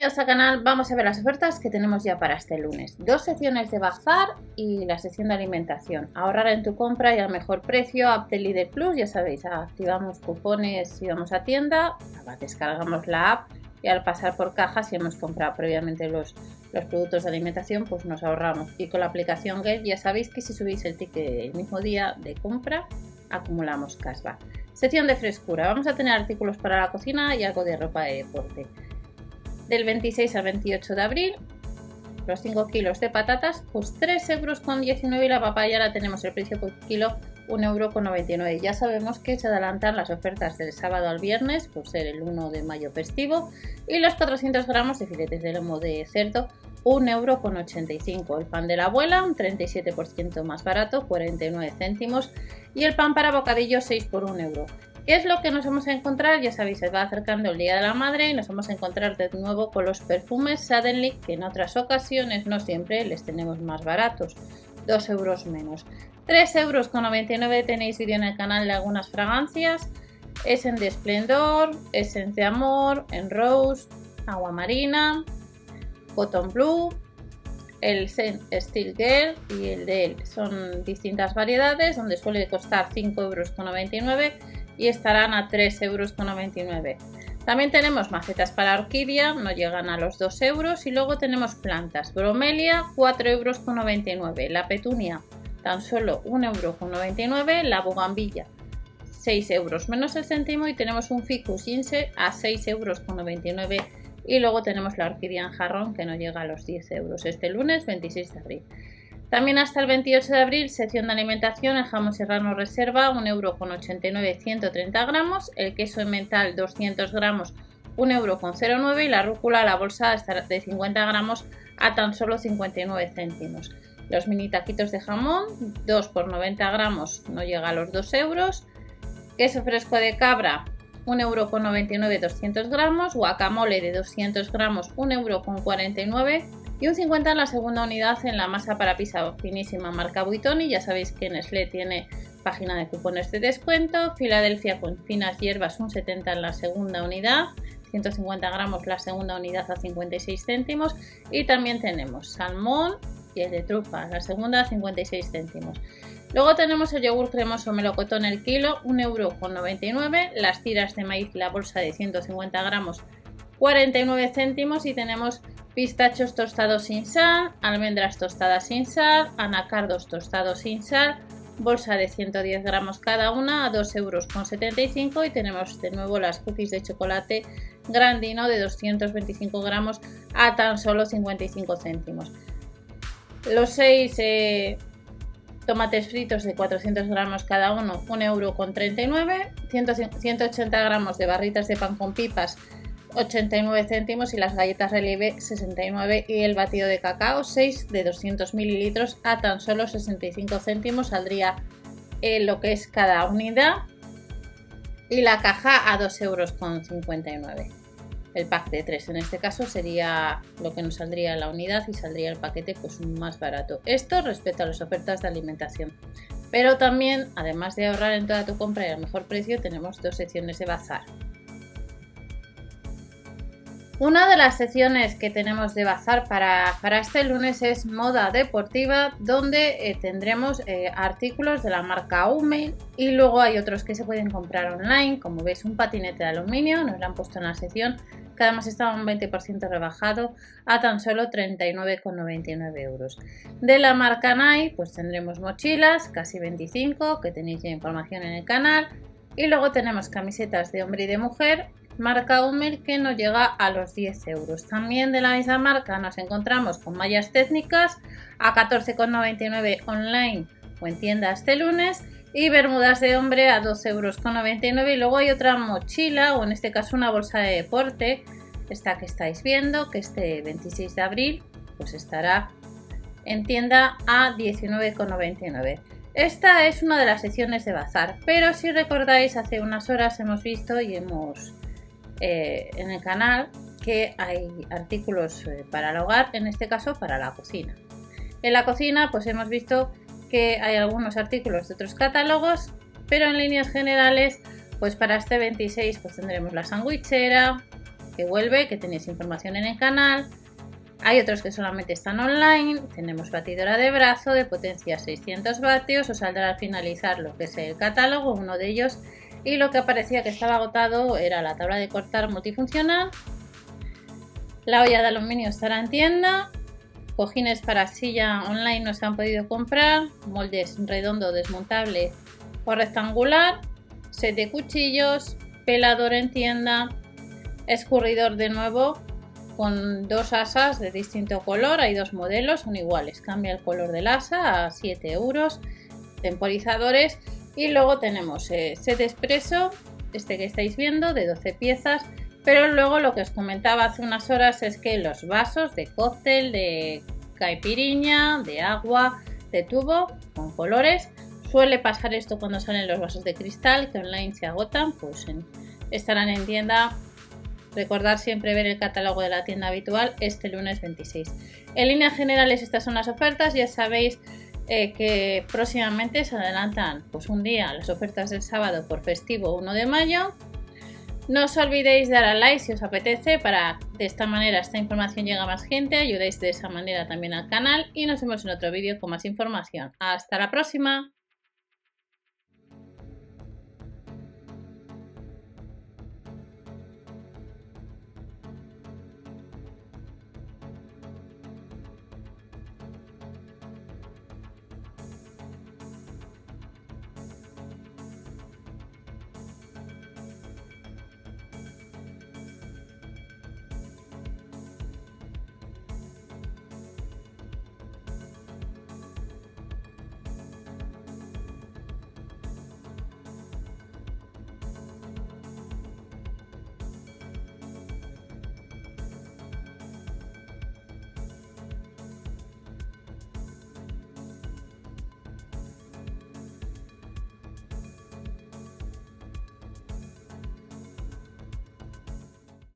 Bienvenidos al canal, vamos a ver las ofertas que tenemos ya para este lunes. Dos secciones de bazar y la sección de alimentación. Ahorrar en tu compra y al mejor precio, app de Líder Plus, ya sabéis, activamos cupones si vamos a tienda, descargamos la app y al pasar por caja, si hemos comprado previamente los, los productos de alimentación, pues nos ahorramos. Y con la aplicación Get ya sabéis que si subís el ticket el mismo día de compra, acumulamos cashback. Sección de frescura, vamos a tener artículos para la cocina y algo de ropa de deporte del 26 al 28 de abril. Los 5 kilos de patatas, pues 3,19 euros con 19 y la papaya la tenemos el precio por kilo 1,99 euro. Ya sabemos que se adelantan las ofertas del sábado al viernes por ser el 1 de mayo festivo y los 400 gramos de filetes de lomo de cerdo 1,85 euro. El pan de la abuela, un 37% más barato, 49 céntimos. Y el pan para bocadillo, 6 por 1 euro. ¿Qué es lo que nos vamos a encontrar? Ya sabéis, se va acercando el Día de la Madre y nos vamos a encontrar de nuevo con los perfumes Suddenly, que en otras ocasiones, no siempre, les tenemos más baratos, 2 euros menos. 3 euros con 99 tenéis vídeo en el canal de algunas fragancias. Es en de Esplendor, Essence de Amor, en Rose, Agua Marina, Cotton Blue, el Steel Girl y el de él. Son distintas variedades donde suele costar 5 euros con 99 y estarán a 3,99 euros. También tenemos macetas para orquídea, no llegan a los 2 euros. Y luego tenemos plantas. Bromelia, 4,99 euros. La petunia, tan solo 1,99 euros. La bugambilla, 6 euros menos el céntimo. Y tenemos un ficus inse a 6,99 euros. Y luego tenemos la orquídea en jarrón que no llega a los 10 euros. Este lunes 26 de abril. También hasta el 28 de abril, sección de alimentación, el jamón serrano reserva 1,89€ 130 gramos, el queso mental 200 gramos 1,09€ y la rúcula, la bolsa de 50 gramos a tan solo 59 céntimos. Los mini taquitos de jamón, 2 por 90 gramos, no llega a los 2 euros. Queso fresco de cabra, 1,99€ 200 gramos. Guacamole de 200 gramos, 1,49€ y un 50 en la segunda unidad en la masa para pizza finísima marca Buitoni. Ya sabéis que Nestlé tiene página de cupones de descuento. Filadelfia con finas hierbas un 70 en la segunda unidad. 150 gramos la segunda unidad a 56 céntimos. Y también tenemos salmón y el de trufa, la segunda a 56 céntimos. Luego tenemos el yogur cremoso melocotón el kilo, 1,99€. Las tiras de maíz, la bolsa de 150 gramos, 49 céntimos. Y tenemos pistachos tostados sin sal, almendras tostadas sin sal, anacardos tostados sin sal, bolsa de 110 gramos cada una a 2,75 euros y tenemos de nuevo las cookies de chocolate grandino de 225 gramos a tan solo 55 céntimos. Los 6 eh, tomates fritos de 400 gramos cada uno, 1,39 euro, 180 gramos de barritas de pan con pipas 89 céntimos y las galletas relieve 69 y el batido de cacao 6 de 200 mililitros a tan solo 65 céntimos saldría lo que es cada unidad y la caja a 2 euros con 59 el pack de 3 en este caso sería lo que nos saldría la unidad y saldría el paquete pues más barato. Esto respecto a las ofertas de alimentación. Pero también además de ahorrar en toda tu compra y al mejor precio tenemos dos secciones de bazar una de las secciones que tenemos de bazar para, este lunes es moda deportiva, donde eh, tendremos eh, artículos de la marca Ume y luego hay otros que se pueden comprar online, como veis un patinete de aluminio, nos lo han puesto en la sección, que además estaba un 20% rebajado a tan solo 39,99 euros. De la marca Nike, pues tendremos mochilas, casi 25, que tenéis ya información en el canal, y luego tenemos camisetas de hombre y de mujer marca Hummel que no llega a los 10 euros. También de la misma marca nos encontramos con mallas técnicas a 14,99 online o en tienda este lunes y bermudas de hombre a 2,99 euros. Y luego hay otra mochila o en este caso una bolsa de deporte, esta que estáis viendo, que este 26 de abril pues estará en tienda a 19,99. Esta es una de las secciones de bazar, pero si recordáis hace unas horas hemos visto y hemos eh, en el canal que hay artículos eh, para el hogar, en este caso para la cocina. En la cocina pues hemos visto que hay algunos artículos de otros catálogos, pero en líneas generales pues para este 26 pues tendremos la sandwichera, que vuelve, que tenéis información en el canal. Hay otros que solamente están online. Tenemos batidora de brazo de potencia 600 vatios. Os saldrá al finalizar lo que es el catálogo, uno de ellos. Y lo que aparecía que estaba agotado era la tabla de cortar multifuncional. La olla de aluminio estará en tienda. Cojines para silla online no se han podido comprar. Moldes redondo desmontable o rectangular. Set de cuchillos. Pelador en tienda. Escurridor de nuevo con dos asas de distinto color. Hay dos modelos, son iguales. Cambia el color del asa a 7 euros. Temporizadores. Y luego tenemos eh, set expreso, este que estáis viendo, de 12 piezas. Pero luego lo que os comentaba hace unas horas es que los vasos de cóctel, de caipiriña, de agua, de tubo, con colores, suele pasar esto cuando salen los vasos de cristal, que online se agotan, pues estarán en tienda Recordar siempre ver el catálogo de la tienda habitual este lunes 26. En líneas generales estas son las ofertas, ya sabéis eh, que próximamente se adelantan pues un día las ofertas del sábado por festivo 1 de mayo. No os olvidéis de dar a like si os apetece para de esta manera esta información llega a más gente, ayudáis de esa manera también al canal y nos vemos en otro vídeo con más información. Hasta la próxima.